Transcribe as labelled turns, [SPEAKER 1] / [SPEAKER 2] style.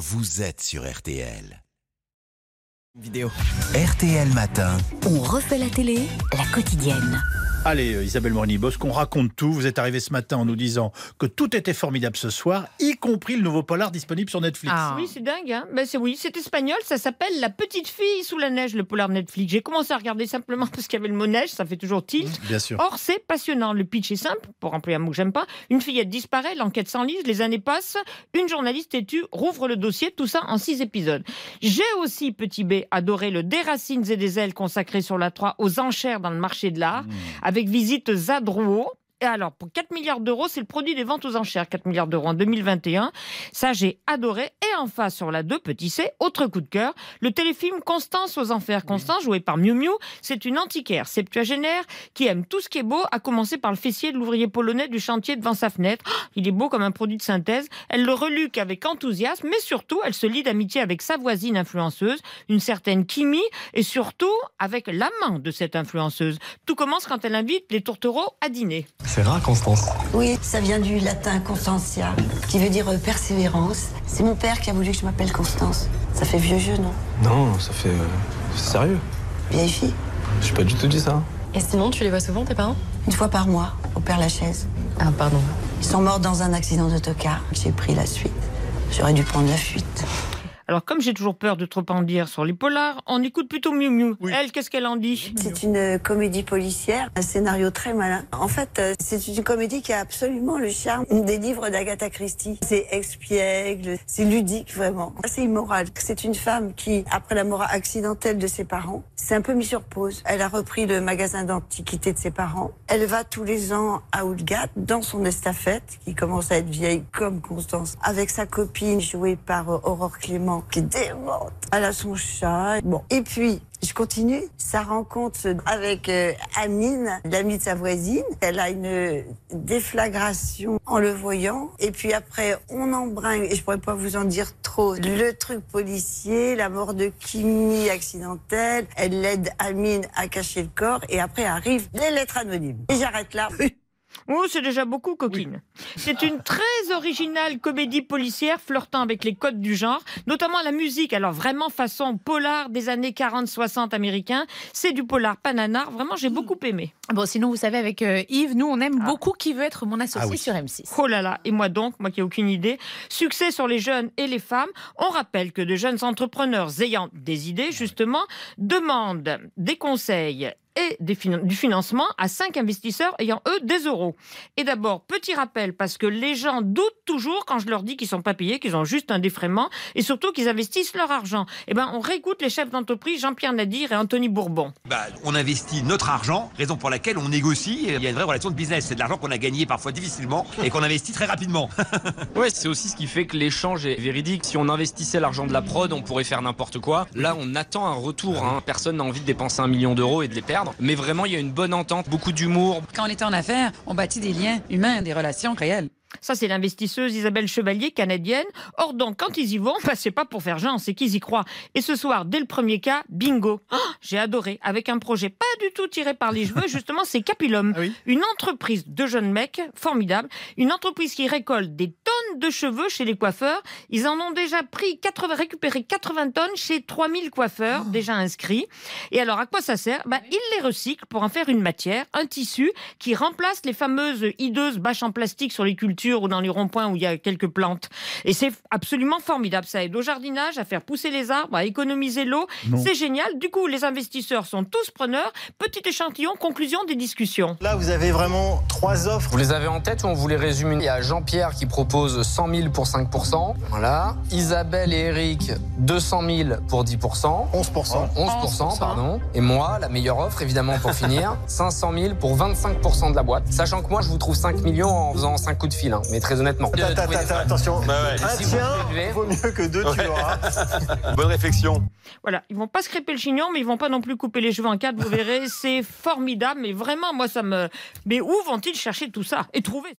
[SPEAKER 1] vous êtes sur RTL.
[SPEAKER 2] Vidéo.
[SPEAKER 1] RTL Matin.
[SPEAKER 3] On refait la télé, la quotidienne.
[SPEAKER 4] Allez, euh, Isabelle Morini-Bosque, qu'on raconte tout. Vous êtes arrivée ce matin en nous disant que tout était formidable ce soir, y compris le nouveau polar disponible sur Netflix.
[SPEAKER 5] Ah. Oui, c'est dingue. Hein ben, c'est oui, c'est espagnol. Ça s'appelle La petite fille sous la neige, le polar Netflix. J'ai commencé à regarder simplement parce qu'il y avait le mot neige. Ça fait toujours tilt.
[SPEAKER 4] Mmh, Bien sûr.
[SPEAKER 5] Or, c'est passionnant. Le pitch est simple, pour employer un mot que j'aime pas. Une fillette disparaît, l'enquête s'enlise, les années passent. Une journaliste têtue rouvre le dossier, tout ça en six épisodes. J'ai aussi, petit B, adoré le Des racines et des ailes consacré sur la 3 aux enchères dans le marché de l'art, avec visite Zadrouo. Et alors, pour 4 milliards d'euros, c'est le produit des ventes aux enchères, 4 milliards d'euros en 2021. Ça, j'ai adoré. Et en face, sur la 2, petit C, autre coup de cœur, le téléfilm Constance aux enfers. Constance, jouée par Miu Miu, c'est une antiquaire septuagénaire qui aime tout ce qui est beau, à commencer par le fessier de l'ouvrier polonais du chantier devant sa fenêtre. Oh, il est beau comme un produit de synthèse. Elle le reluque avec enthousiasme, mais surtout, elle se lie d'amitié avec sa voisine influenceuse, une certaine Kimi, et surtout avec l'amant de cette influenceuse. Tout commence quand elle invite les tourtereaux à dîner.
[SPEAKER 2] C'est rare, Constance.
[SPEAKER 6] Oui, ça vient du latin constantia, qui veut dire euh, persévérance. C'est mon père qui a voulu que je m'appelle Constance. Ça fait vieux jeu, non?
[SPEAKER 2] Non, ça fait. euh, sérieux.
[SPEAKER 6] Vieille fille.
[SPEAKER 2] J'ai pas du tout dit ça.
[SPEAKER 7] Et sinon, tu les vois souvent, tes parents?
[SPEAKER 6] Une fois par mois, au Père Lachaise.
[SPEAKER 7] Ah, pardon.
[SPEAKER 6] Ils sont morts dans un accident d'autocar. J'ai pris la suite. J'aurais dû prendre la fuite.
[SPEAKER 5] Alors, comme j'ai toujours peur de trop en dire sur les polars, on écoute plutôt Miu Miu. Elle, qu'est-ce qu'elle en dit
[SPEAKER 6] C'est une comédie policière, un scénario très malin. En fait, euh, c'est une comédie qui a absolument le charme des livres d'Agatha Christie. C'est expiègle, c'est ludique vraiment. C'est immoral. C'est une femme qui, après la mort accidentelle de ses parents, s'est un peu mise sur pause. Elle a repris le magasin d'antiquités de ses parents. Elle va tous les ans à Oulgat dans son estafette, qui commence à être vieille comme Constance, avec sa copine jouée par euh, Aurore Clément, qui. Elle a son chat. Bon. Et puis, je continue. Sa rencontre avec euh, Amine, l'amie de sa voisine. Elle a une déflagration en le voyant. Et puis après, on embringue, et je pourrais pas vous en dire trop, le truc policier, la mort de Kimi accidentelle. Elle aide Amine à cacher le corps. Et après arrivent les lettres anonymes. Et j'arrête là.
[SPEAKER 5] Oh, c'est déjà beaucoup, coquine. C'est une très originale comédie policière flirtant avec les codes du genre, notamment la musique. Alors vraiment façon polar des années 40-60 américains. C'est du polar pananar. Vraiment, j'ai beaucoup aimé.
[SPEAKER 7] Bon, sinon, vous savez, avec euh, Yves, nous, on aime
[SPEAKER 5] Ah.
[SPEAKER 7] beaucoup qui veut être mon associé
[SPEAKER 4] Ah oui.
[SPEAKER 7] sur M6.
[SPEAKER 5] Oh là là, et moi donc, moi qui n'ai aucune idée. Succès sur les jeunes et les femmes. On rappelle que de jeunes entrepreneurs ayant des idées, justement, demandent des conseils et des du financement à cinq investisseurs ayant, eux, des euros. Et d'abord, petit rappel, parce que les gens doutent toujours quand je leur dis qu'ils sont pas payés, qu'ils ont juste un défraiement, et surtout qu'ils investissent leur argent. Eh ben, on réécoute les chefs d'entreprise Jean-Pierre Nadir et Anthony Bourbon.
[SPEAKER 8] Bah, on investit notre argent, raison pour laquelle on négocie. Il y a une vraie relation de business. C'est de l'argent qu'on a gagné parfois difficilement et qu'on investit très rapidement.
[SPEAKER 9] Ouais, c'est aussi ce qui fait que l'échange est véridique. Si on investissait l'argent de la prod, on pourrait faire n'importe quoi. Là, on attend un retour. hein. Personne n'a envie de dépenser un million d'euros et de les perdre. Mais vraiment, il y a une bonne entente, beaucoup d'humour.
[SPEAKER 10] Quand on est en affaires, on bâtit des liens humains, des relations réelles.
[SPEAKER 5] Ça, c'est l'investisseuse Isabelle Chevalier, canadienne. Or, donc, quand ils y vont, bah, c'est pas pour faire genre, c'est qu'ils y croient. Et ce soir, dès le premier cas, bingo. Ah, J'ai adoré, avec un projet pas du tout tiré par les cheveux, justement, c'est Capilum.
[SPEAKER 4] Ah oui
[SPEAKER 5] Une entreprise de jeunes mecs, formidable. Une entreprise qui récolte des tonnes de cheveux chez les coiffeurs. Ils en ont déjà pris 80, récupéré 80 tonnes chez 3000 coiffeurs, déjà inscrits. Et alors, à quoi ça sert? Bah, Ils les recyclent pour en faire une matière, un tissu, qui remplace les fameuses hideuses bâches en plastique sur les cultures ou dans les ronds-points où il y a quelques plantes. Et c'est absolument formidable. Ça aide au jardinage, à faire pousser les arbres, à économiser l'eau. C'est génial. Du coup, les investisseurs sont tous preneurs. Petit échantillon, conclusion des discussions.
[SPEAKER 2] Là, vous avez vraiment trois offres.
[SPEAKER 9] Vous les avez en tête ou on vous les résume Il y a Jean-Pierre qui propose 100 000 pour 5%. Voilà. Isabelle et Eric, 200 000 pour 10%.
[SPEAKER 2] 11%.
[SPEAKER 9] 11%, pardon. Et moi, la meilleure offre, évidemment, pour finir, 500 000 pour 25% de la boîte. Sachant que moi, je vous trouve 5 millions en faisant 5 coups de fil, hein, mais très honnêtement.
[SPEAKER 2] Attends, attends, attends, attention. Un
[SPEAKER 9] Si vous
[SPEAKER 2] tien
[SPEAKER 9] élevez-
[SPEAKER 2] vaut mieux que deux, tu l'auras.
[SPEAKER 8] Bonne réflexion.
[SPEAKER 5] Voilà, ils vont pas se crêper le chignon, mais ils vont pas non plus couper les cheveux en quatre. Vous verrez, c'est formidable. Mais vraiment, moi, ça me. Mais où vont-ils chercher tout ça et trouver